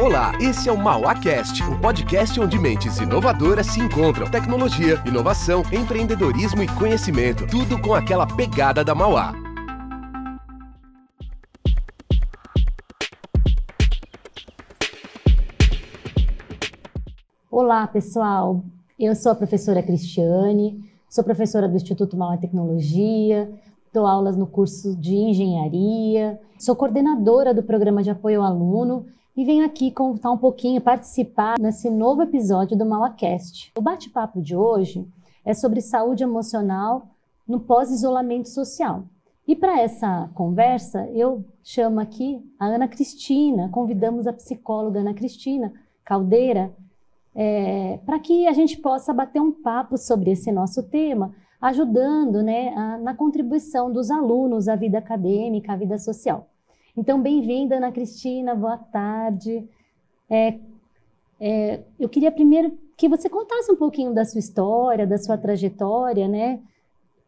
Olá, esse é o MauaCast, o podcast onde mentes inovadoras se encontram. Tecnologia, inovação, empreendedorismo e conhecimento, tudo com aquela pegada da Mauá. Olá, pessoal. Eu sou a professora Cristiane, sou professora do Instituto Mauá Tecnologia, dou aulas no curso de engenharia, sou coordenadora do programa de apoio ao aluno e venho aqui contar um pouquinho, participar nesse novo episódio do MauaCast. O bate-papo de hoje é sobre saúde emocional no pós-isolamento social. E para essa conversa, eu chamo aqui a Ana Cristina, convidamos a psicóloga Ana Cristina Caldeira, é, para que a gente possa bater um papo sobre esse nosso tema, ajudando né, a, na contribuição dos alunos à vida acadêmica, à vida social. Então, bem-vinda, Ana Cristina, boa tarde. É, é, eu queria primeiro que você contasse um pouquinho da sua história, da sua trajetória, né?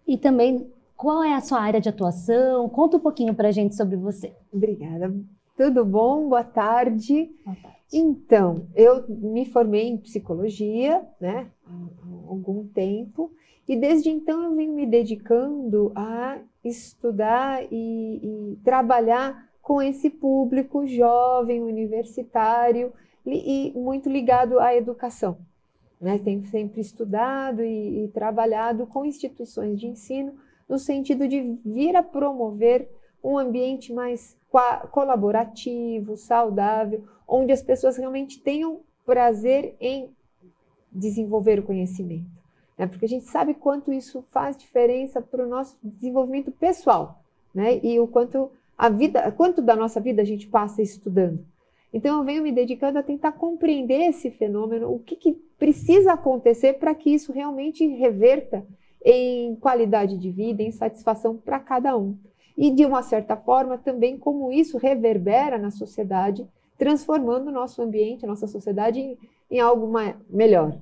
E também qual é a sua área de atuação. Conta um pouquinho para a gente sobre você. Obrigada. Tudo bom? Boa tarde. Boa tarde. Então, eu me formei em psicologia, né, há algum tempo, e desde então eu venho me dedicando a estudar e, e trabalhar com esse público jovem, universitário e muito ligado à educação. Né? Tenho sempre estudado e, e trabalhado com instituições de ensino no sentido de vir a promover um ambiente mais colaborativo, saudável, onde as pessoas realmente tenham prazer em desenvolver o conhecimento. Né? Porque a gente sabe quanto isso faz diferença para o nosso desenvolvimento pessoal, né? E o quanto a vida, quanto da nossa vida a gente passa estudando. Então eu venho me dedicando a tentar compreender esse fenômeno, o que, que precisa acontecer para que isso realmente reverta em qualidade de vida, em satisfação para cada um. E de uma certa forma também como isso reverbera na sociedade, transformando o nosso ambiente, a nossa sociedade em, em algo melhor.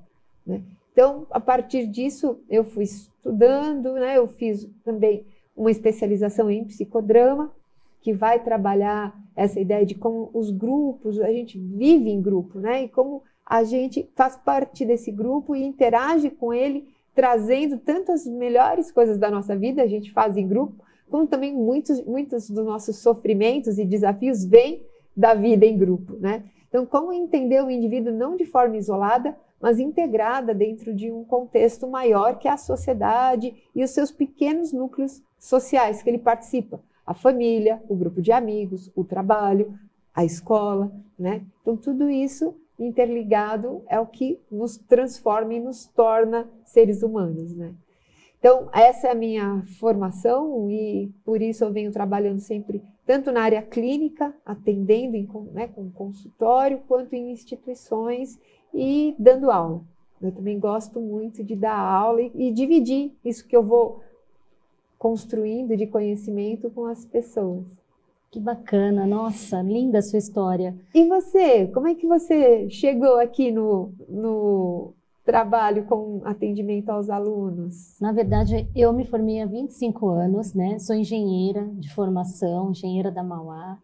Né? Então, a partir disso, eu fui estudando, né? eu fiz também uma especialização em psicodrama, que vai trabalhar essa ideia de como os grupos, a gente vive em grupo, né? E como a gente faz parte desse grupo e interage com ele, trazendo tantas melhores coisas da nossa vida, a gente faz em grupo, como também muitos, muitos dos nossos sofrimentos e desafios vêm da vida em grupo, né? Então, como entender o indivíduo não de forma isolada, mas integrada dentro de um contexto maior que é a sociedade e os seus pequenos núcleos sociais que ele participa a família, o grupo de amigos, o trabalho, a escola, né? Então tudo isso interligado é o que nos transforma e nos torna seres humanos, né? Então essa é a minha formação e por isso eu venho trabalhando sempre tanto na área clínica, atendendo em, né, com consultório, quanto em instituições e dando aula. Eu também gosto muito de dar aula e, e dividir isso que eu vou construindo de conhecimento com as pessoas. Que bacana, nossa, linda a sua história. E você, como é que você chegou aqui no, no trabalho com atendimento aos alunos? Na verdade, eu me formei há 25 anos, né? Sou engenheira de formação, engenheira da Mauá.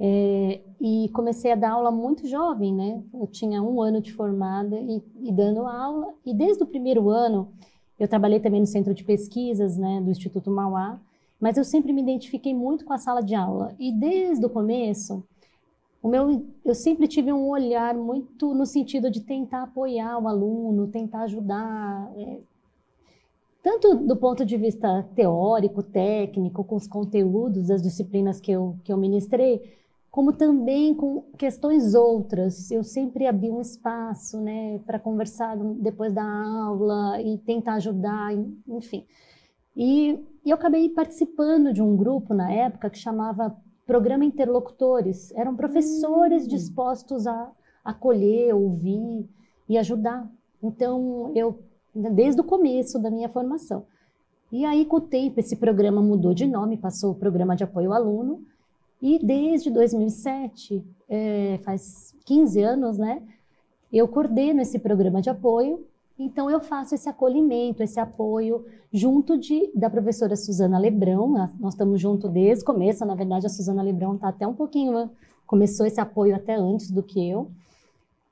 É, e comecei a dar aula muito jovem, né? Eu tinha um ano de formada e, e dando aula. E desde o primeiro ano, eu trabalhei também no centro de pesquisas né, do Instituto Mauá, mas eu sempre me identifiquei muito com a sala de aula. E desde o começo, o meu, eu sempre tive um olhar muito no sentido de tentar apoiar o aluno, tentar ajudar, é, tanto do ponto de vista teórico, técnico, com os conteúdos das disciplinas que eu, que eu ministrei, como também com questões outras. Eu sempre abri um espaço, né, para conversar depois da aula e tentar ajudar, enfim. E, e eu acabei participando de um grupo na época que chamava Programa Interlocutores. Eram professores hum. dispostos a acolher, ouvir e ajudar. Então, eu, desde o começo da minha formação. E aí, com o tempo, esse programa mudou de nome, passou o Programa de Apoio ao Aluno, e desde 2007, é, faz 15 anos, né, eu coordeno esse programa de apoio. Então, eu faço esse acolhimento, esse apoio, junto de, da professora Suzana Lebrão. Nós estamos juntos desde o começo. Na verdade, a Suzana Lebrão está até um pouquinho começou esse apoio até antes do que eu.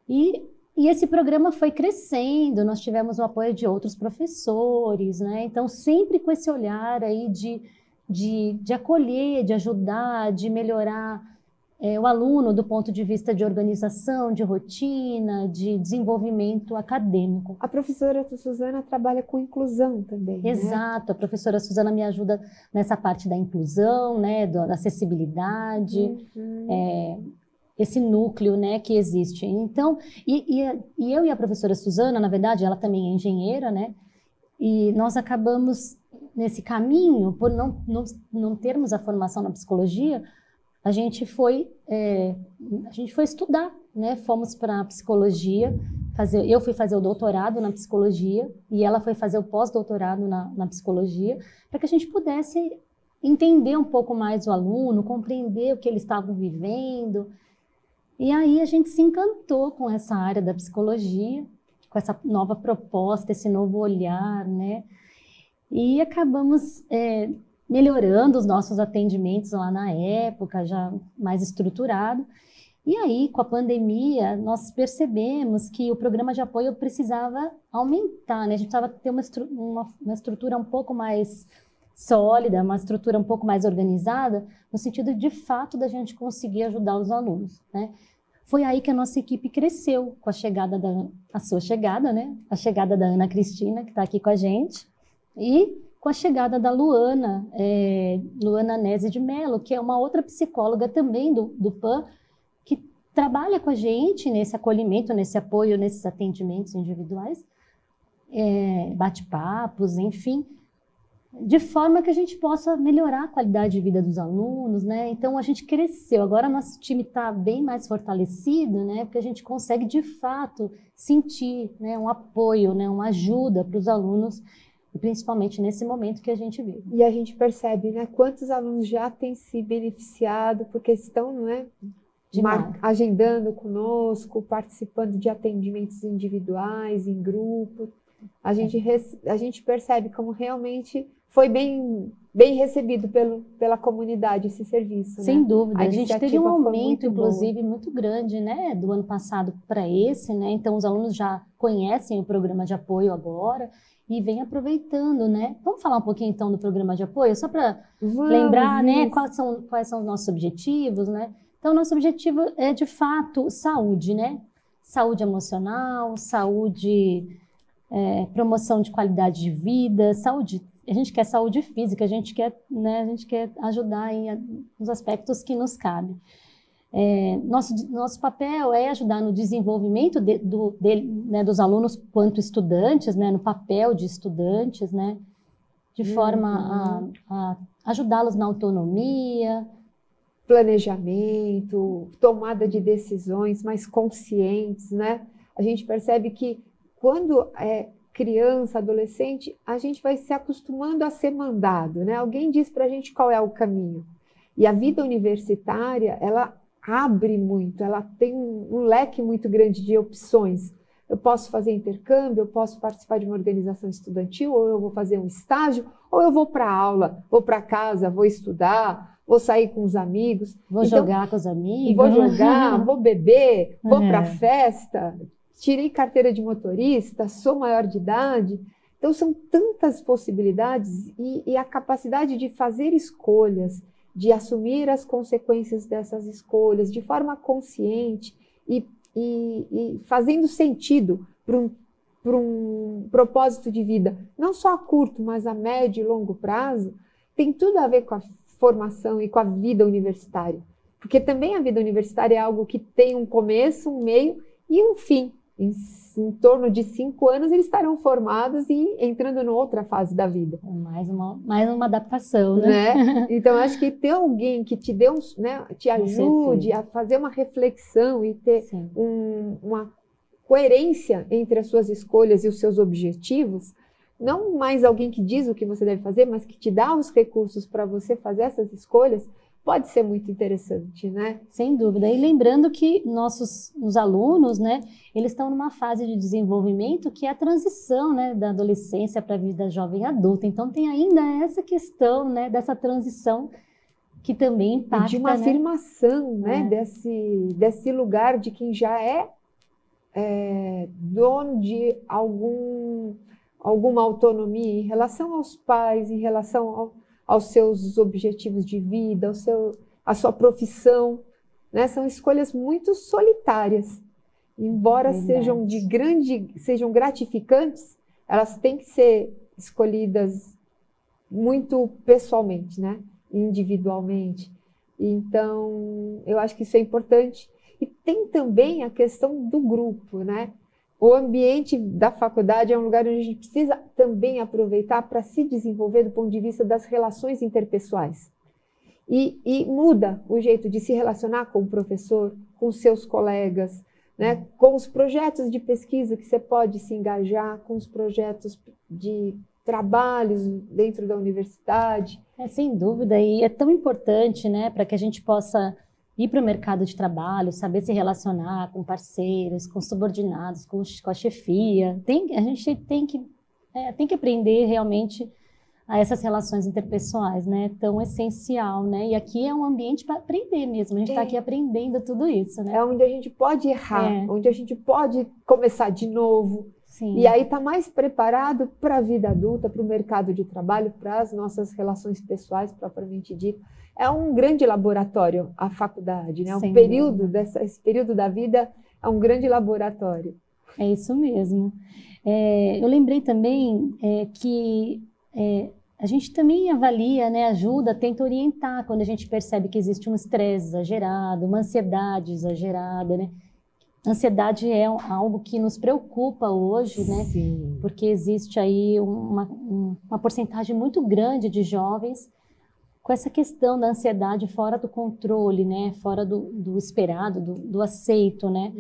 E, e esse programa foi crescendo, nós tivemos o apoio de outros professores, né? Então, sempre com esse olhar aí de, de, de acolher, de ajudar, de melhorar é, o aluno do ponto de vista de organização, de rotina, de desenvolvimento acadêmico. A professora Suzana trabalha com inclusão também. Né? Exato, né? a professora Suzana me ajuda nessa parte da inclusão, né, da acessibilidade, uhum. é, esse núcleo, né, que existe. Então, e, e, e eu e a professora Suzana, na verdade, ela também é engenheira, né, e nós acabamos nesse caminho, por não, não, não termos a formação na psicologia, a gente foi é, a gente foi estudar, né? Fomos para psicologia fazer. Eu fui fazer o doutorado na psicologia e ela foi fazer o pós-doutorado na, na psicologia para que a gente pudesse entender um pouco mais o aluno, compreender o que eles estavam vivendo. E aí a gente se encantou com essa área da psicologia, com essa nova proposta, esse novo olhar, né? E acabamos é, melhorando os nossos atendimentos lá na época, já mais estruturado. E aí, com a pandemia, nós percebemos que o programa de apoio precisava aumentar, né? A gente precisava ter uma, estru uma, uma estrutura um pouco mais sólida, uma estrutura um pouco mais organizada, no sentido de fato da gente conseguir ajudar os alunos, né? Foi aí que a nossa equipe cresceu com a chegada da a sua chegada, né? A chegada da Ana Cristina que está aqui com a gente e com a chegada da Luana, é, Luana Nese de Mello, que é uma outra psicóloga também do, do PAN, que trabalha com a gente nesse acolhimento, nesse apoio, nesses atendimentos individuais, é, bate-papos, enfim, de forma que a gente possa melhorar a qualidade de vida dos alunos, né? Então a gente cresceu, agora nosso time está bem mais fortalecido, né? Porque a gente consegue de fato sentir, né, um apoio, né, uma ajuda para os alunos principalmente nesse momento que a gente vive. E a gente percebe, né, quantos alunos já têm se beneficiado porque estão, não é, agendando conosco, participando de atendimentos individuais, em grupo. A gente, a gente percebe como realmente foi bem, bem recebido pelo, pela comunidade esse serviço. Sem né? dúvida. A, a gente teve um aumento, muito inclusive, boa. muito grande, né, do ano passado para esse, né? Então, os alunos já conhecem o programa de apoio agora e vem aproveitando, né? Vamos falar um pouquinho então do programa de apoio, só para lembrar, né, quais são, quais são os nossos objetivos, né? Então, nosso objetivo é de fato saúde, né? Saúde emocional, saúde, é, promoção de qualidade de vida, saúde. A gente quer saúde física, a gente quer, né? A gente quer ajudar em, nos aspectos que nos cabem. É, nosso, nosso papel é ajudar no desenvolvimento de, do, de, né, dos alunos quanto estudantes, né, no papel de estudantes, né, de uhum. forma a, a ajudá-los na autonomia. Planejamento, tomada de decisões mais conscientes, né? A gente percebe que quando é criança, adolescente, a gente vai se acostumando a ser mandado, né? Alguém diz para a gente qual é o caminho. E a vida universitária, ela abre muito, ela tem um, leque muito grande de opções. Eu posso fazer intercâmbio, eu posso participar de uma organização estudantil, ou eu vou fazer um estágio, ou eu vou para aula, vou para casa, vou estudar, vou sair com os amigos. Vou então, jogar com os amigos. Vou jogar, vou beber, vou é. para festa, tirei carteira de motorista, sou maior de idade. Então, são tantas possibilidades e, e a capacidade de fazer escolhas, de assumir as consequências dessas escolhas de forma consciente e, e, e fazendo sentido para um, um propósito de vida, não só a curto, mas a médio e longo prazo, tem tudo a ver com a formação e com a vida universitária. Porque também a vida universitária é algo que tem um começo, um meio e um fim em, em, torno de cinco anos, eles estarão formados e entrando em outra fase da vida. É mais uma, mais uma adaptação, né? né? Então, acho que ter alguém que te dê um, né, te ajude a fazer uma reflexão e ter um, uma coerência entre as suas escolhas e os seus objetivos, não mais alguém que diz o que você deve fazer, mas que te dá os recursos para você fazer essas escolhas, pode ser muito interessante, né? Sem dúvida. E lembrando que nossos os alunos, né, eles estão numa fase de desenvolvimento que é a transição, né, da adolescência para a vida jovem adulta. Então tem ainda essa questão, né, dessa transição que também impacta, e de uma né? afirmação, né, É. desse, desse lugar de quem já é, é, dono de algum, alguma autonomia em relação aos pais, em relação ao- aos seus objetivos de vida, ao seu, à sua profissão, né? São escolhas muito solitárias. Embora Verdade. sejam de grande, sejam gratificantes, elas têm que ser escolhidas muito pessoalmente, né? Individualmente. Então, eu acho que isso é importante. E tem também a questão do grupo, né? O ambiente da faculdade é um lugar onde a gente precisa também aproveitar para se desenvolver do ponto de vista das relações interpessoais. E, e muda o jeito de se relacionar com o professor, com seus colegas, né? com os projetos de pesquisa que você pode se engajar, com os projetos de trabalhos dentro da universidade. É, sem dúvida, e é tão importante, né, para que a gente possa ir para o mercado de trabalho, saber se relacionar com parceiros, com subordinados, com, com a chefia. Tem, a gente tem que, é, tem que aprender realmente a essas relações interpessoais, né? Tão essencial, né? E aqui é um ambiente para aprender mesmo. A gente está É. aqui aprendendo tudo isso, né? É onde a gente pode errar, É. onde a gente pode começar de novo. Sim. E aí está mais preparado para a vida adulta, para o mercado de trabalho, para as nossas relações pessoais propriamente dito. É um grande laboratório a faculdade, né? Sem Um período dúvida. dessa, esse período da vida é um grande laboratório. É isso mesmo. É, eu lembrei também é, que é, a gente também avalia, né, ajuda, tenta orientar quando a gente percebe que existe um estresse exagerado, uma ansiedade exagerada, né? Ansiedade é algo que nos preocupa hoje, né? Sim. Porque existe aí uma, um- uma porcentagem muito grande de jovens com essa questão da ansiedade fora do controle, né? Fora do, do esperado, do, do aceito, né?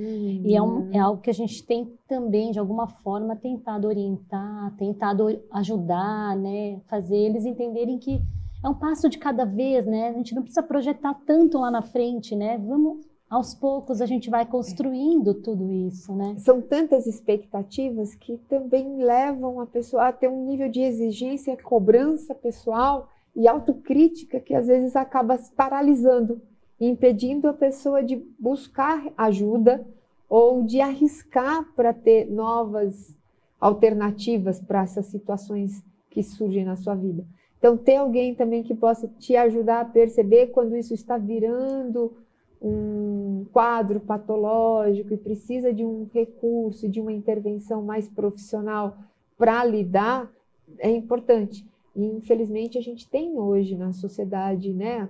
E é, um- é algo que a gente tem também, de alguma forma, tentado orientar, tentado ajudar, né? Fazer eles entenderem que é um passo de cada vez, né? A gente não precisa projetar tanto lá na frente, né? Vamos, aos poucos, a gente vai construindo tudo isso, né? São tantas expectativas que também levam a pessoa a ter um nível de exigência, cobrança pessoal e autocrítica que às vezes acaba se paralisando, impedindo a pessoa de buscar ajuda ou de arriscar para ter novas alternativas para essas situações que surgem na sua vida. Então, ter alguém também que possa te ajudar a perceber quando isso está virando um quadro patológico e precisa de um recurso, de uma intervenção mais profissional para lidar, é importante. E, infelizmente, a gente tem hoje na sociedade, né,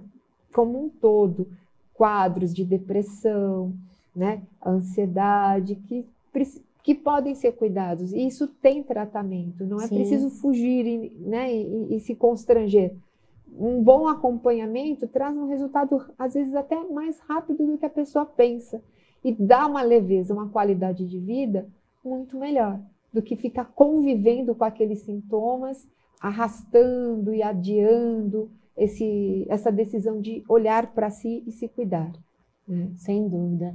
como um todo, quadros de depressão, né, ansiedade, que, que podem ser cuidados. E isso tem tratamento, não é Sim. preciso fugir e, né, e- e se constranger um bom acompanhamento traz um resultado, às vezes, até mais rápido do que a pessoa pensa. E dá uma leveza, uma qualidade de vida muito melhor do que ficar convivendo com aqueles sintomas, arrastando e adiando esse, essa decisão de olhar para si e se cuidar. né? Sem dúvida.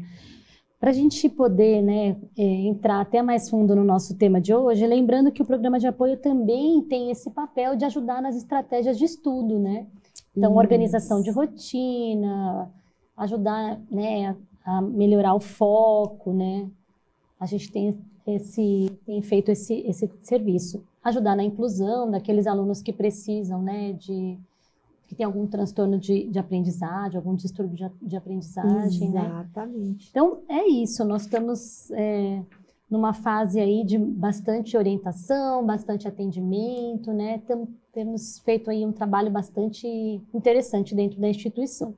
Para a gente poder né, é, entrar até mais fundo no nosso tema de hoje, lembrando que o programa de apoio também tem esse papel de ajudar nas estratégias de estudo, né? Então, Isso. organização de rotina, ajudar né, a melhorar o foco, né? A gente tem, esse, tem feito esse, esse serviço. Ajudar na inclusão daqueles alunos que precisam, né, de que tem algum transtorno de, de aprendizagem, algum distúrbio de, de aprendizagem, né? Exatamente. Então, é isso. Nós estamos é, numa fase aí de bastante orientação, bastante atendimento, né? Tam- temos feito aí um trabalho bastante interessante dentro da instituição.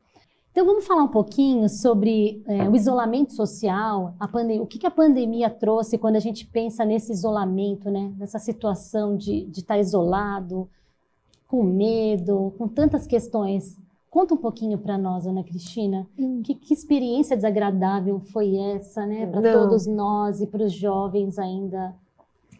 Então, vamos falar um pouquinho sobre é, o isolamento social, a pandemia, o que, que a pandemia trouxe quando a gente pensa nesse isolamento, né? Nessa situação de de estar isolado, com medo, com tantas questões. Conta um pouquinho para nós, Ana Cristina, que, que experiência desagradável foi essa, né, para todos nós e para os jovens ainda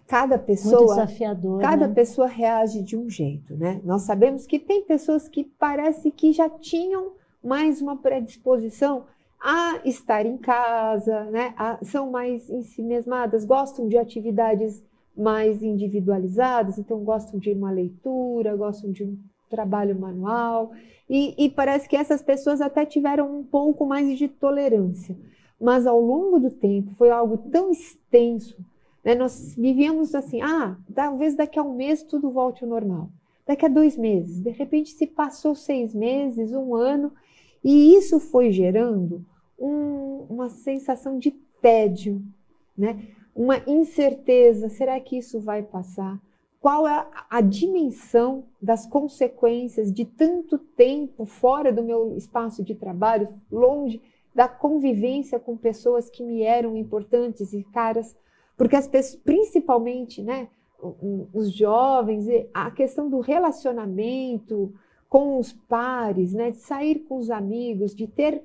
Cada muito pessoa desafiador. Cada né? pessoa reage de um jeito, né? Nós sabemos que tem pessoas que parece que já tinham mais uma predisposição a estar em casa, né? A- são mais ensimesmadas, gostam de atividades mais individualizadas, então gostam de uma leitura, gostam de um trabalho manual, e, e parece que essas pessoas até tiveram um pouco mais de tolerância. Mas ao longo do tempo foi algo tão extenso, né? nós vivíamos assim, ah, talvez daqui a um mês tudo volte ao normal, daqui a dois meses, de repente se passou seis meses, um ano, e isso foi gerando um, uma sensação de tédio, né? uma incerteza: será que isso vai passar? Qual é a, a dimensão das consequências de tanto tempo fora do meu espaço de trabalho, longe da convivência com pessoas que me eram importantes e caras? Porque as pessoas, principalmente, né, os jovens, a questão do relacionamento com os pares, né, de sair com os amigos, de ter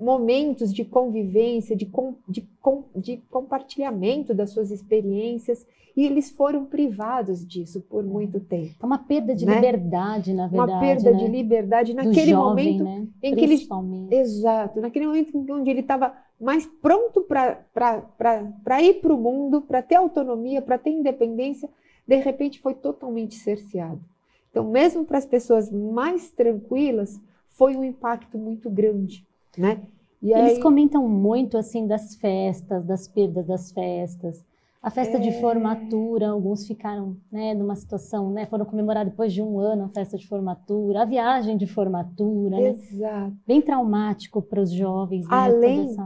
momentos de convivência, de, com, de, com, de compartilhamento das suas experiências, e eles foram privados disso por muito tempo. É uma perda de né? liberdade, na verdade. Uma perda né? de liberdade naquele jovem, momento né? em que ele. Exato, naquele momento onde ele estava mais pronto para ir para o mundo, para ter autonomia, para ter independência, de repente foi totalmente cerceado. Então, mesmo para as pessoas mais tranquilas, foi um impacto muito grande né? E Eles aí... comentam muito assim das festas, das perdas das festas. A festa é... de formatura, alguns ficaram né, numa situação, né, foram comemorar depois de um ano a festa de formatura, a viagem de formatura, né? Exato. Né? bem traumático para os jovens, né, Além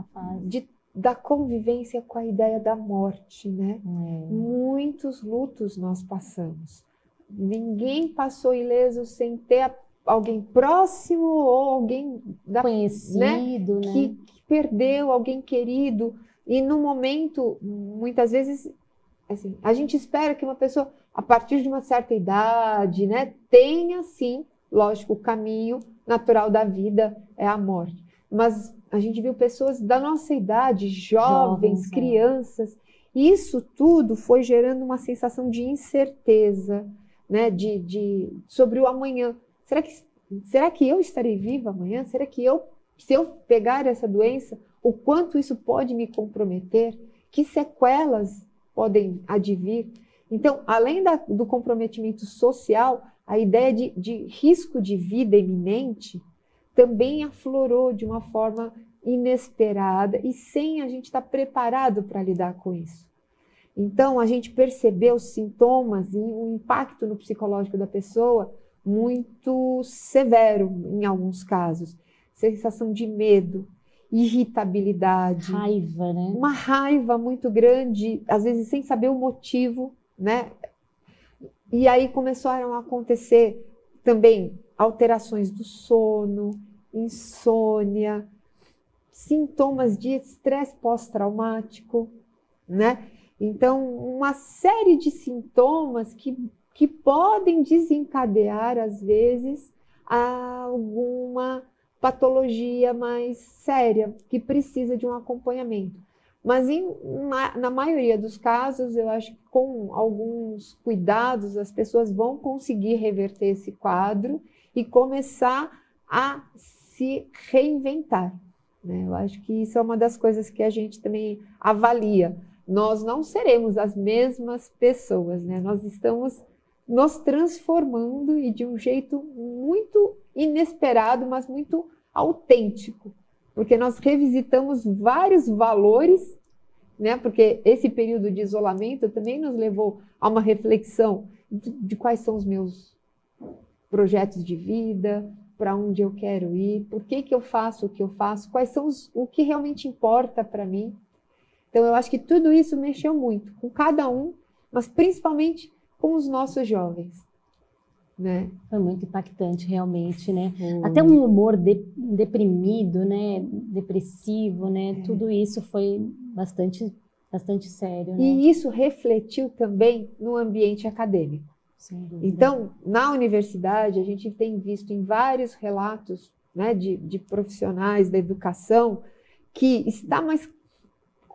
de, da convivência com a ideia da morte, né? É. Muitos lutos nós passamos. Ninguém passou ileso sem ter alguém próximo ou alguém da, conhecido, né, né? Que, que, perdeu alguém querido e no momento muitas vezes assim a gente espera que uma pessoa a partir de uma certa idade, né, tenha sim, lógico, o caminho natural da vida é a morte, mas a gente viu pessoas da nossa idade, jovens, jovens é. crianças, é. isso tudo foi gerando uma sensação de incerteza, né, de, de sobre o amanhã. Será que, será que eu estarei viva amanhã? Será que eu, se eu pegar essa doença, o quanto isso pode me comprometer? Que sequelas podem advir? Então, além da, do comprometimento social, a ideia de, de risco de vida iminente também aflorou de uma forma inesperada e sem a gente estar preparado para lidar com isso. Então, a gente percebeu os sintomas e o impacto no psicológico da pessoa muito severo em alguns casos. Sensação de medo, irritabilidade, raiva, né? Uma raiva muito grande, às vezes sem saber o motivo, né? E aí começaram a acontecer também alterações do sono, insônia, sintomas de estresse pós-traumático, né? Então, uma série de sintomas que que podem desencadear, às vezes, alguma patologia mais séria, que precisa de um acompanhamento. Mas em, na, na, maioria dos casos, eu acho que com alguns cuidados as pessoas vão conseguir reverter esse quadro e começar a se reinventar. Né? Eu acho que isso é uma das coisas que a gente também avalia. Nós não seremos as mesmas pessoas, né? nós estamos nos transformando e de um jeito muito inesperado, mas muito autêntico, porque nós revisitamos vários valores, né? Porque esse período de isolamento também nos levou a uma reflexão de, de quais são os meus projetos de vida, para onde eu quero ir, por que, que eu faço o que eu faço, quais são os, o que realmente importa para mim. Então eu acho que tudo isso mexeu muito com cada um, mas principalmente com os nossos jovens. Né? Foi muito impactante, realmente, né? Hum. Até um humor de, deprimido, né? Depressivo, né? É. Tudo isso foi bastante, bastante sério. Né? E isso refletiu também no ambiente acadêmico. Então, na universidade, a gente tem visto em vários relatos né, de, de profissionais da educação que está mais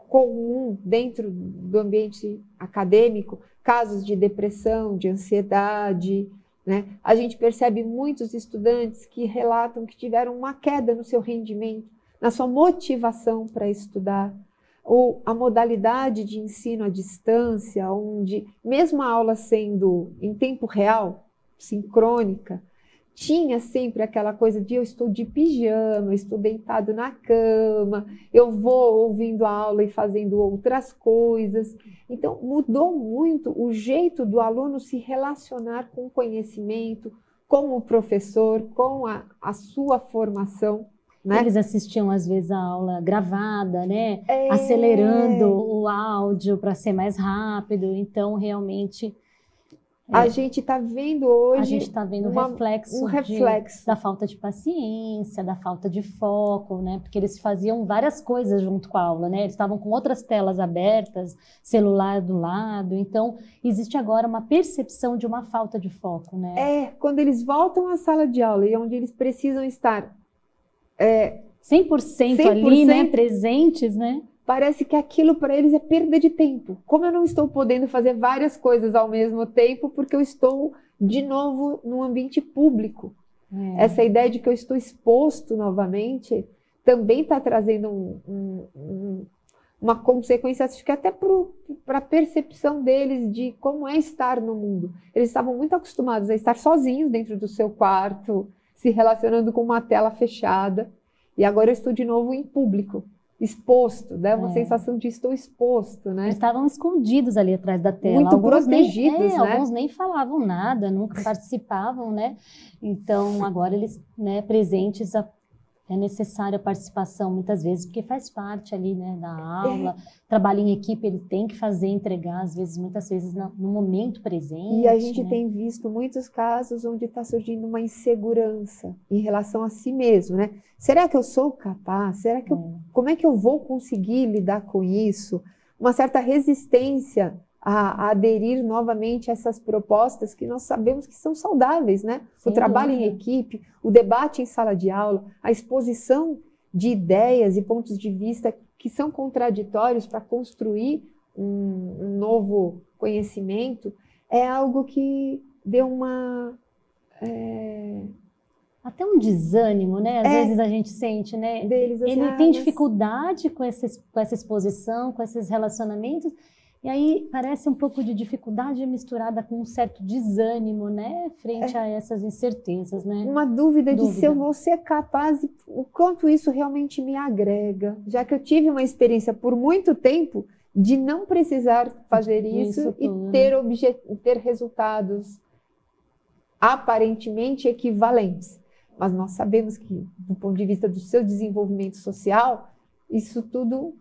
comum dentro do ambiente acadêmico casos de depressão, de ansiedade. Né? A gente percebe muitos estudantes que relatam que tiveram uma queda no seu rendimento, na sua motivação para estudar, ou a modalidade de ensino à distância, onde, mesmo a aula sendo em tempo real, sincrônica, tinha sempre aquela coisa de eu estou de pijama, estou deitado na cama, eu vou ouvindo a aula e fazendo outras coisas. Então, mudou muito o jeito do aluno se relacionar com o conhecimento, com o professor, com a, a sua formação. Né? Eles assistiam às vezes a aula gravada, né? É... Acelerando o áudio para ser mais rápido. Então, realmente a é. gente está vendo hoje. A gente está vendo uma, reflexo um reflexo de, da falta de paciência, da falta de foco, né? Porque eles faziam várias coisas junto com a aula, né? Eles estavam com outras telas abertas, celular do lado. Então, existe agora uma percepção de uma falta de foco, né? É, quando eles voltam à sala de aula e onde eles precisam estar. É, 100%, 100% ali, né? Presentes, né? Parece que aquilo para eles é perda de tempo. Como eu não estou podendo fazer várias coisas ao mesmo tempo, porque eu estou de novo num ambiente público. É. Essa ideia de que eu estou exposto novamente também está trazendo um, um, um, uma consequência, acho que até para a percepção deles de como é estar no mundo. Eles estavam muito acostumados a estar sozinhos dentro do seu quarto, se relacionando com uma tela fechada, e agora eu estou de novo em público exposto, dá né? uma é. sensação de estou exposto, né? Eles estavam escondidos ali atrás da tela. Muito alguns protegidos, nem, é, né? Alguns nem falavam nada, nunca participavam, né? Então, agora eles, né, presentes, a, é necessária a participação muitas vezes, porque faz parte ali, né, da aula, é. trabalho em equipe, ele tem que fazer, entregar, às vezes, muitas vezes no, no momento presente. E a gente né? tem visto muitos casos onde está surgindo uma insegurança em relação a si mesmo, né? Será que eu sou capaz? Será que eu, é. como é que eu vou conseguir lidar com isso? Uma certa resistência a, a, aderir novamente a essas propostas que nós sabemos que são saudáveis, né? Sem o trabalho em equipe, o debate em sala de aula, a exposição de ideias e pontos de vista que são contraditórios para construir um, um, novo conhecimento é algo que deu uma é, até um desânimo, né? Às é, vezes a gente sente, né? Deles, assim, Ele ah, tem dificuldade com com essa exposição, com esses relacionamentos, e aí parece um pouco de dificuldade misturada com um certo desânimo, né? Frente é. a essas incertezas, né? Uma dúvida, dúvida, de se eu vou ser capaz, o quanto isso realmente me agrega. Já que eu tive uma experiência por muito tempo de não precisar fazer isso, isso e ter, ter resultados aparentemente equivalentes mas nós sabemos que, do ponto de vista do seu desenvolvimento social, isso tudo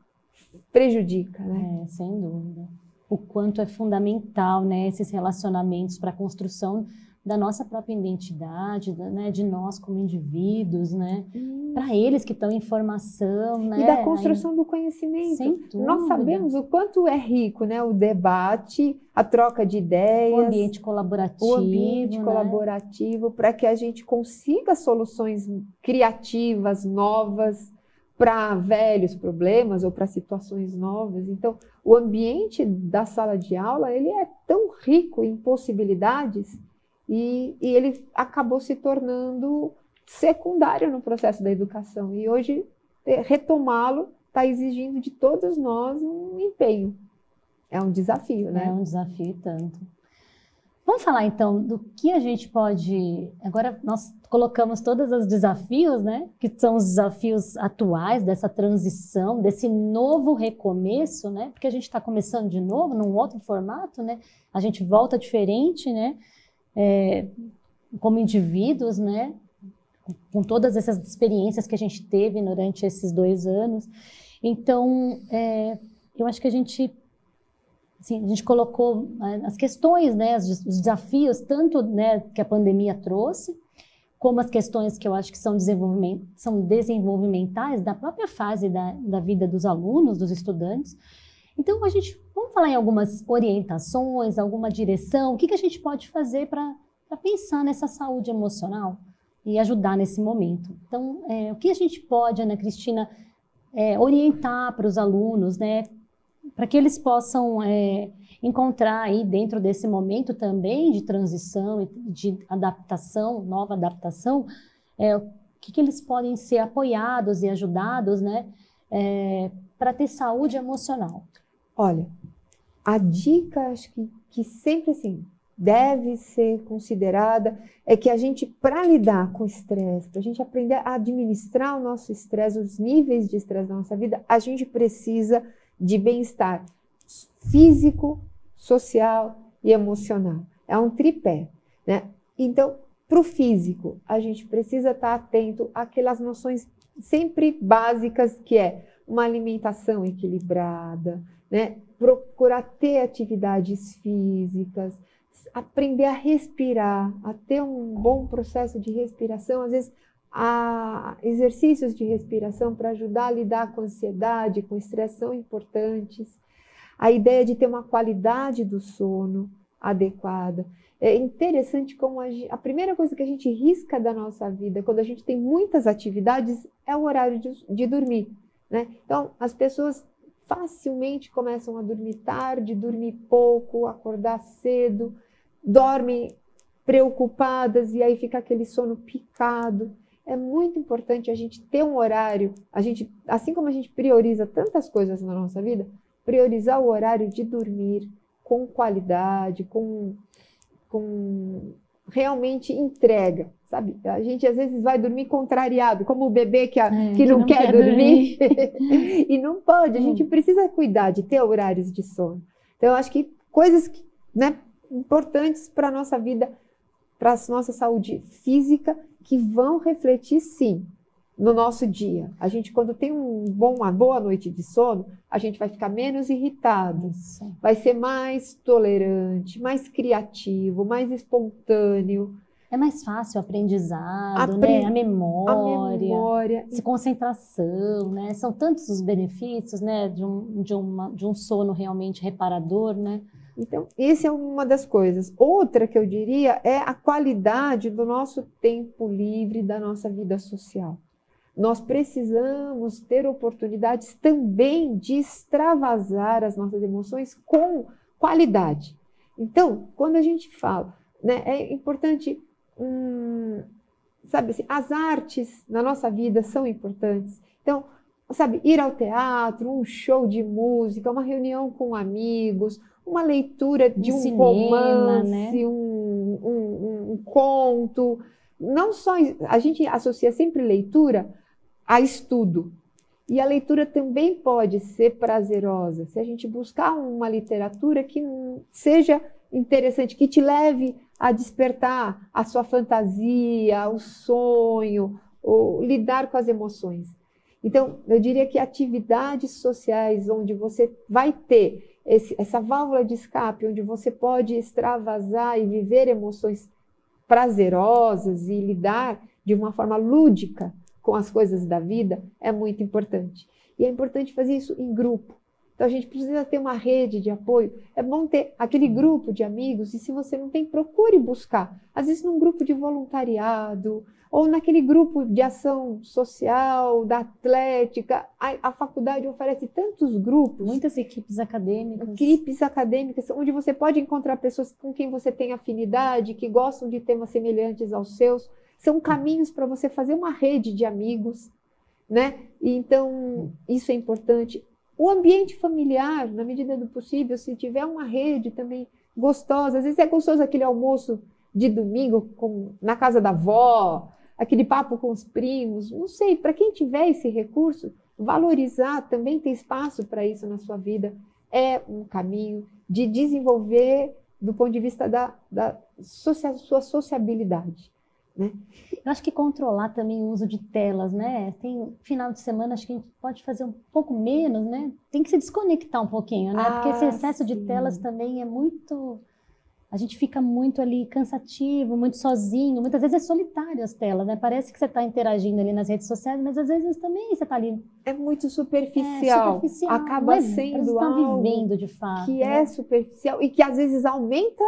prejudica, né? É, sem dúvida. O quanto é fundamental, né, esses relacionamentos para a construção da nossa própria identidade, né, de nós como indivíduos, né, para eles que estão em formação, né, e da construção do conhecimento. Sem dúvida. Nós sabemos o quanto é rico, né, o debate, a troca de ideias, o ambiente colaborativo, o ambiente né? colaborativo, para que a gente consiga soluções criativas, novas para velhos problemas ou para situações novas. Então, o ambiente da sala de aula ele é tão rico em possibilidades e, e ele acabou se tornando secundário no processo da educação. E hoje, retomá-lo está exigindo de todos nós um empenho. É um desafio, né? É um desafio tanto. Vamos falar então do que a gente pode. Agora nós colocamos todos os desafios, né? Que são os desafios atuais dessa transição, desse novo recomeço, né? Porque a gente está começando de novo num outro formato, né? A gente volta diferente, né? é, como indivíduos, né? Com todas essas experiências que a gente teve durante esses dois anos. Então, é, eu acho que a gente, assim, a gente colocou né, as questões, né, os desafios, tanto né, que a pandemia trouxe, como as questões que eu acho que são, desenvolviment, são desenvolvimentais da própria fase da, da vida dos alunos, dos estudantes. Então, a gente vamos falar em algumas orientações, alguma direção, o que, que a gente pode fazer para pensar nessa saúde emocional e ajudar nesse momento. Então, é, o que a gente pode, Ana Cristina, é, orientar para os alunos, né, para que eles possam é, encontrar aí dentro desse momento também de transição e de adaptação, nova adaptação, é, o que, que eles podem ser apoiados e ajudados, né, é, para ter saúde emocional. Olha, a dica, acho que, que sempre assim, deve ser considerada é que a gente, para lidar com estresse, para a gente aprender a administrar o nosso estresse, os níveis de estresse da nossa vida, a gente precisa de bem-estar físico, social e emocional. É um tripé, né? Então, para o físico, a gente precisa estar atento àquelas noções sempre básicas que é uma alimentação equilibrada, né? Procurar ter atividades físicas, aprender a respirar, a ter um bom processo de respiração, às vezes a exercícios de respiração para ajudar a lidar com ansiedade, com estresse são importantes. A ideia de ter uma qualidade do sono adequada. É interessante como a, a, primeira coisa que a gente risca da nossa vida, quando a gente tem muitas atividades, é o horário de, de dormir. Né? Então, as pessoas facilmente começam a dormir tarde, dormir pouco, acordar cedo, dormem preocupadas e aí fica aquele sono picado. É muito importante a gente ter um horário, a gente, assim como a gente prioriza tantas coisas na nossa vida, priorizar o horário de dormir com qualidade, com com realmente entrega, sabe? A gente às vezes vai dormir contrariado, como o bebê que, a, é, que, não, não, quer, quer dormir, dormir. e não pode. A gente hum. precisa cuidar de ter horários de sono. Então, eu acho que coisas que, né, importantes para a nossa vida, para a nossa saúde física, que vão refletir, sim, no nosso dia. A gente, quando tem um bom, uma boa noite de sono, a gente vai ficar menos irritado, Isso. vai ser mais tolerante, mais criativo, mais espontâneo. É mais fácil o aprendizado, né? a, memória, a memória, a concentração, né? São tantos os benefícios, né? De um, de, uma, de um sono realmente reparador, né? Então, essa é uma das coisas. Outra que eu diria é a qualidade do nosso tempo livre, da nossa vida social nós precisamos ter oportunidades também de extravasar as nossas emoções com qualidade. Então, quando a gente fala, né, é importante, hum, sabe assim, as artes na nossa vida são importantes. Então, sabe, ir ao teatro, um show de música, uma reunião com amigos, uma leitura de um, um cinema, romance, né? um, um, um conto. Não só a gente associa sempre leitura a estudo. E a leitura também pode ser prazerosa, se a gente buscar uma literatura que seja interessante, que te leve a despertar a sua fantasia, o sonho, ou lidar com as emoções. Então, eu diria que atividades sociais onde você vai ter esse, essa válvula de escape, onde você pode extravasar e viver emoções prazerosas e lidar de uma forma lúdica com as coisas da vida é muito importante. E é importante fazer isso em grupo. Então a gente precisa ter uma rede de apoio. É bom ter aquele grupo de amigos, e se você não tem, procure buscar. Às vezes num grupo de voluntariado, ou naquele grupo de ação social, da atlética. A, a faculdade oferece tantos grupos. Muitas equipes acadêmicas. Equipes acadêmicas, onde você pode encontrar pessoas com quem você tem afinidade, que gostam de temas semelhantes aos seus. São caminhos para você fazer uma rede de amigos, né? E então, isso é importante. O ambiente familiar, na medida do possível, se tiver uma rede também gostosa, às vezes é gostoso aquele almoço de domingo com, na casa da avó, aquele papo com os primos, não sei, para quem tiver esse recurso, valorizar, também ter espaço para isso na sua vida, é um caminho de desenvolver do ponto de vista da, da sua sociabilidade. Né? Eu acho que controlar também o uso de telas, né? Tem final de semana, acho que a gente pode fazer um pouco menos, né? Tem que se desconectar um pouquinho, né? Ah, Porque esse excesso sim. de telas também é muito. A gente fica muito ali cansativo, muito sozinho. Muitas vezes é solitário as telas, né? Parece que você está interagindo ali nas redes sociais, mas às vezes também você está ali. É muito superficial. É, superficial. Acaba mas sendo algo vivendo de fato. Que né? é superficial e que às vezes aumenta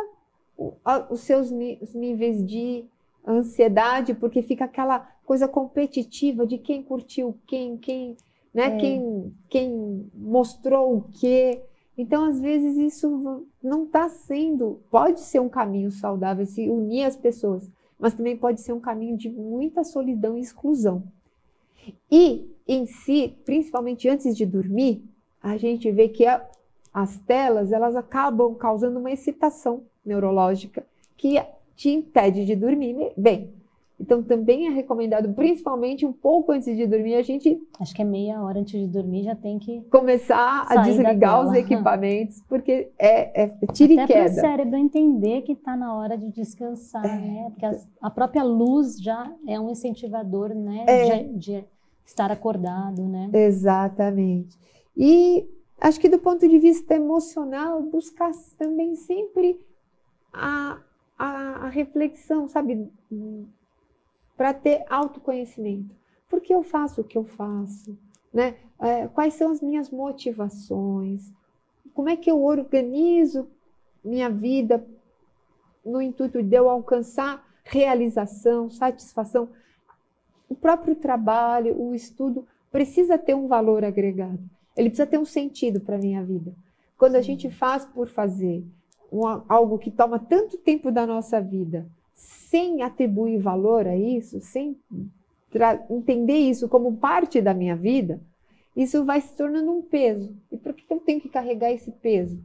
os seus níveis de ansiedade, porque fica aquela coisa competitiva de quem curtiu quem, quem, né, é. quem, quem mostrou o quê. Então, às vezes, isso não está sendo. Pode ser um caminho saudável se unir as pessoas, mas também pode ser um caminho de muita solidão e exclusão. E, em si, principalmente antes de dormir, a gente vê que a, as telas elas acabam causando uma excitação neurológica que te impede de dormir bem. Então, também é recomendado, principalmente um pouco antes de dormir, a gente. Acho que é meia hora antes de dormir já tem que. Começar a desligar os equipamentos, porque é, é tira Até e queda. Para o cérebro entender que está na hora de descansar, é. né? Porque a, a, própria luz já é um incentivador, né? É. De, de estar acordado, né? Exatamente. E acho que do ponto de vista emocional, buscar também sempre a, a, a reflexão, sabe? Para ter autoconhecimento. Por que eu faço o que eu faço? Né? É, quais são as minhas motivações? Como é que eu organizo minha vida no intuito de eu alcançar realização, satisfação? O próprio trabalho, o estudo precisa ter um valor agregado. Ele precisa ter um sentido para a minha vida. Quando a gente faz por fazer um, algo que toma tanto tempo da nossa vida, sem atribuir valor a isso, sem entender isso como parte da minha vida, isso vai se tornando um peso. E por que eu tenho que carregar esse peso?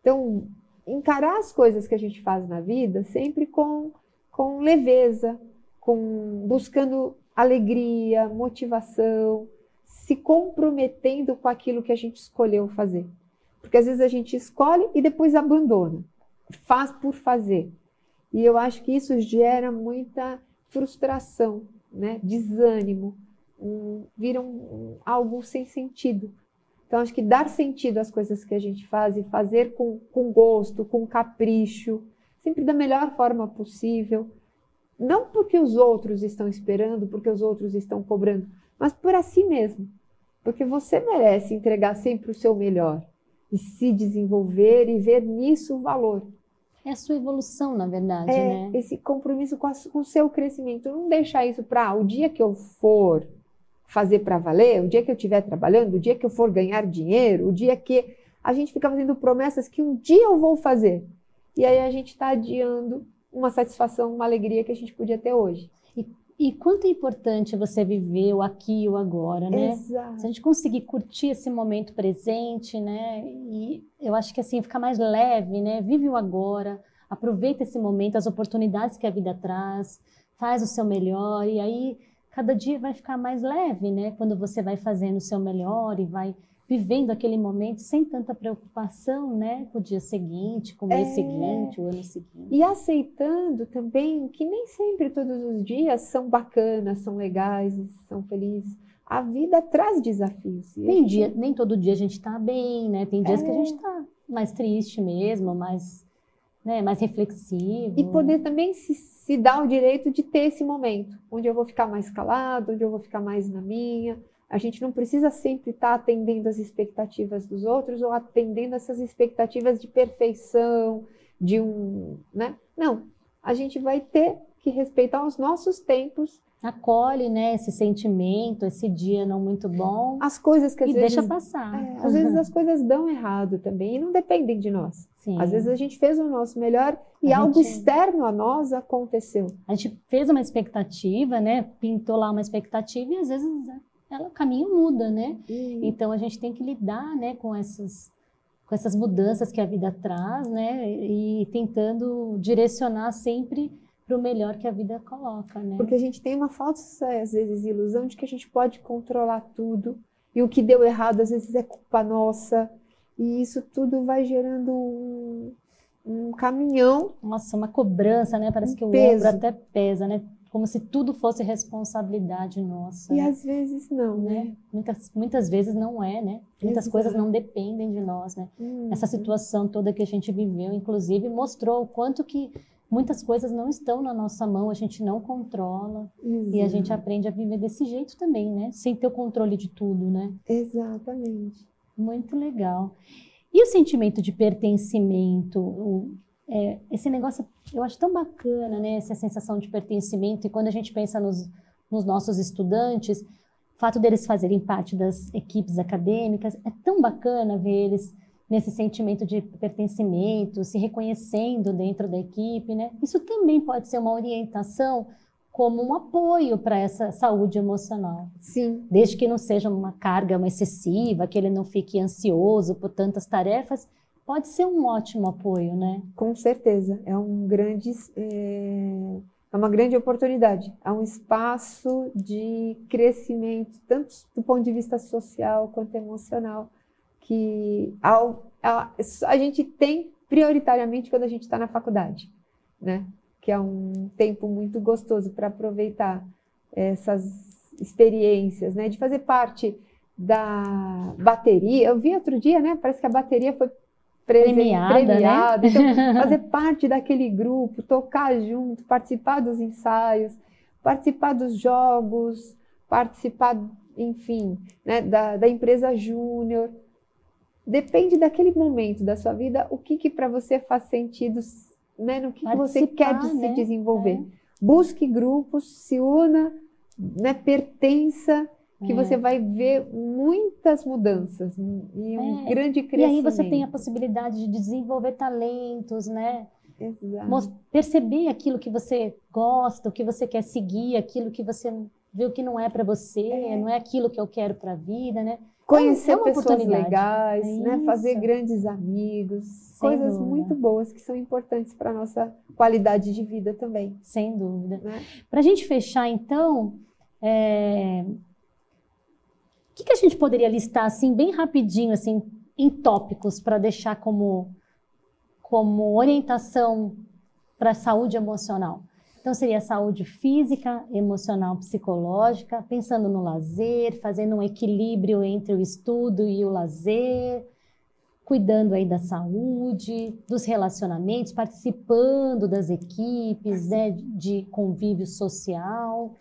Então, encarar as coisas que a gente faz na vida sempre com, com leveza, com buscando alegria, motivação, se comprometendo com aquilo que a gente escolheu fazer. Porque às vezes a gente escolhe e depois abandona, faz por fazer. E eu acho que isso gera muita frustração, né? desânimo, um, vira um, algo sem sentido. Então, acho que dar sentido às coisas que a gente faz e fazer com, com gosto, com capricho, sempre da melhor forma possível, não porque os outros estão esperando, porque os outros estão cobrando, mas por a si mesmo. Porque você merece entregar sempre o seu melhor e se desenvolver e ver nisso o valor. É a sua evolução, na verdade, é, né? Esse compromisso com, a, com o seu crescimento. Não deixar isso para ah, o dia que eu for fazer para valer, o dia que eu estiver trabalhando, o dia que eu for ganhar dinheiro, o dia que a gente fica fazendo promessas que um dia eu vou fazer. E aí a gente está adiando uma satisfação, uma alegria que a gente podia ter hoje. E quanto é importante você viver o aqui e o agora, né? Exato. Se a gente conseguir curtir esse momento presente, né? E eu acho que assim fica mais leve, né? Vive o agora, aproveita esse momento, as oportunidades que a vida traz, faz o seu melhor e aí cada dia vai ficar mais leve, né? Quando você vai fazendo o seu melhor e vai vivendo aquele momento sem tanta preocupação, né, com o dia seguinte, com o mês é... seguinte, o ano seguinte. E aceitando também que nem sempre todos os dias são bacanas, são legais, são felizes. A vida traz desafios. Tem gente... dia, nem todo dia a gente está bem, né? Tem dias é... que a gente está mais triste mesmo, mais, né, mais reflexivo. E poder também se, se dar o direito de ter esse momento, onde eu vou ficar mais calado, onde eu vou ficar mais na minha a gente não precisa sempre estar atendendo as expectativas dos outros ou atendendo essas expectativas de perfeição, de um, né? Não, a gente vai ter que respeitar os nossos tempos. Acolhe, né, esse sentimento, esse dia não muito bom. As coisas que às e vezes... deixa passar. É, às vezes as coisas dão errado também e não dependem de nós. Sim. Às vezes a gente fez o nosso melhor e a algo gente... externo a nós aconteceu. A gente fez uma expectativa, né, pintou lá uma expectativa e às vezes ela, o caminho muda, né? Uhum. Então a gente tem que lidar, né, com essas com essas mudanças que a vida traz, né? E tentando direcionar sempre para o melhor que a vida coloca, né? Porque a gente tem uma falsa, às vezes, ilusão de que a gente pode controlar tudo e o que deu errado às vezes é culpa nossa e isso tudo vai gerando um, um caminhão. Nossa, uma cobrança, né? Parece um que o peso. ombro até pesa, né? Como se tudo fosse responsabilidade nossa. E às vezes não, né? né? Muitas, muitas vezes não é, né? Muitas Exato. coisas não dependem de nós, né? Uhum. Essa situação toda que a gente viveu, inclusive, mostrou o quanto que muitas coisas não estão na nossa mão, a gente não controla. Exato. E a gente aprende a viver desse jeito também, né? Sem ter o controle de tudo, né? Exatamente. Muito legal. E o sentimento de pertencimento, o, é, esse negócio eu acho tão bacana, né? Essa sensação de pertencimento. E quando a gente pensa nos, nos nossos estudantes, o fato deles fazerem parte das equipes acadêmicas, é tão bacana ver eles nesse sentimento de pertencimento, se reconhecendo dentro da equipe, né? Isso também pode ser uma orientação como um apoio para essa saúde emocional. Sim. Desde que não seja uma carga excessiva, que ele não fique ansioso por tantas tarefas, pode ser um ótimo apoio, né? Com certeza, é um grande, é, é uma grande oportunidade, é um espaço de crescimento, tanto do ponto de vista social quanto emocional, que ao, a, a gente tem prioritariamente quando a gente está na faculdade, né? Que é um tempo muito gostoso para aproveitar essas experiências, né? De fazer parte da bateria. Eu vi outro dia, né? Parece que a bateria foi premiada, premiada. Né? Então, fazer parte daquele grupo, tocar junto, participar dos ensaios, participar dos jogos, participar, enfim, né, da, da empresa júnior. Depende daquele momento da sua vida, o que, que para você faz sentido, né, no que, que você quer de né? se desenvolver. É. Busque grupos, se una, né, pertença, que é. você vai ver muitas mudanças e um é. grande crescimento. E aí você tem a possibilidade de desenvolver talentos, né? Exato. Perceber aquilo que você gosta, o que você quer seguir, aquilo que você viu que não é para você, é. não é aquilo que eu quero para a vida, né? Conhecer é pessoas legais, é né? fazer grandes amigos, Sem coisas dúvida. muito boas que são importantes para a nossa qualidade de vida também. Sem dúvida. Né? Para a gente fechar, então, é... o que, que a gente poderia listar assim, bem rapidinho, assim, em tópicos, para deixar como, como orientação para a saúde emocional? Então, seria saúde física, emocional, psicológica, pensando no lazer, fazendo um equilíbrio entre o estudo e o lazer, cuidando aí da saúde, dos relacionamentos, participando das equipes, né, de convívio social.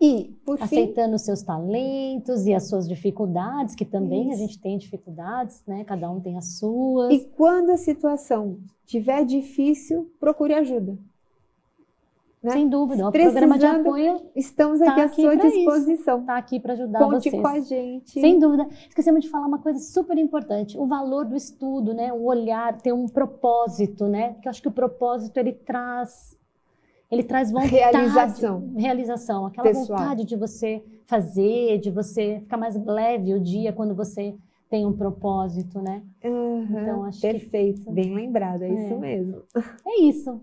E, por aceitando os seus talentos e as suas dificuldades, que também Isso. a gente tem dificuldades, né? Cada um tem as suas. E quando a situação estiver difícil, procure ajuda. Né? Sem dúvida, o programa de apoio. Estamos aqui tá à sua disposição. Está aqui para ajudar Conte vocês. com a gente. Sem dúvida. Esquecemos de falar uma coisa super importante: o valor do estudo, né? O olhar, ter um propósito, né? Porque eu acho que o propósito ele traz. Ele traz vontade. Realização. Realização. Aquela Pessoal. vontade de você fazer, de você ficar mais leve o dia quando você tem um propósito, né? Uhum, então, acho perfeito. Que... Bem lembrado, é, é isso mesmo. É isso.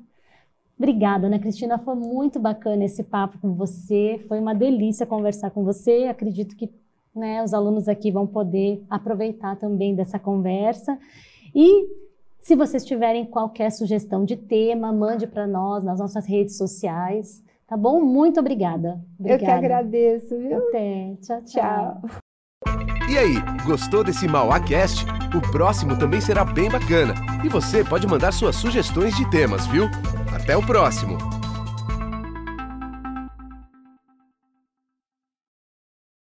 Obrigada, Ana Cristina. Foi muito bacana esse papo com você. Foi uma delícia conversar com você. Acredito que né, os alunos aqui vão poder aproveitar também dessa conversa. E se vocês tiverem qualquer sugestão de tema, mande para nós nas nossas redes sociais. Tá bom? Muito obrigada. obrigada. Eu que agradeço, viu? Até. Tchau, tchau. tchau. E aí, gostou desse Mauacast? O próximo também será bem bacana. E você pode mandar suas sugestões de temas, viu? Até o próximo!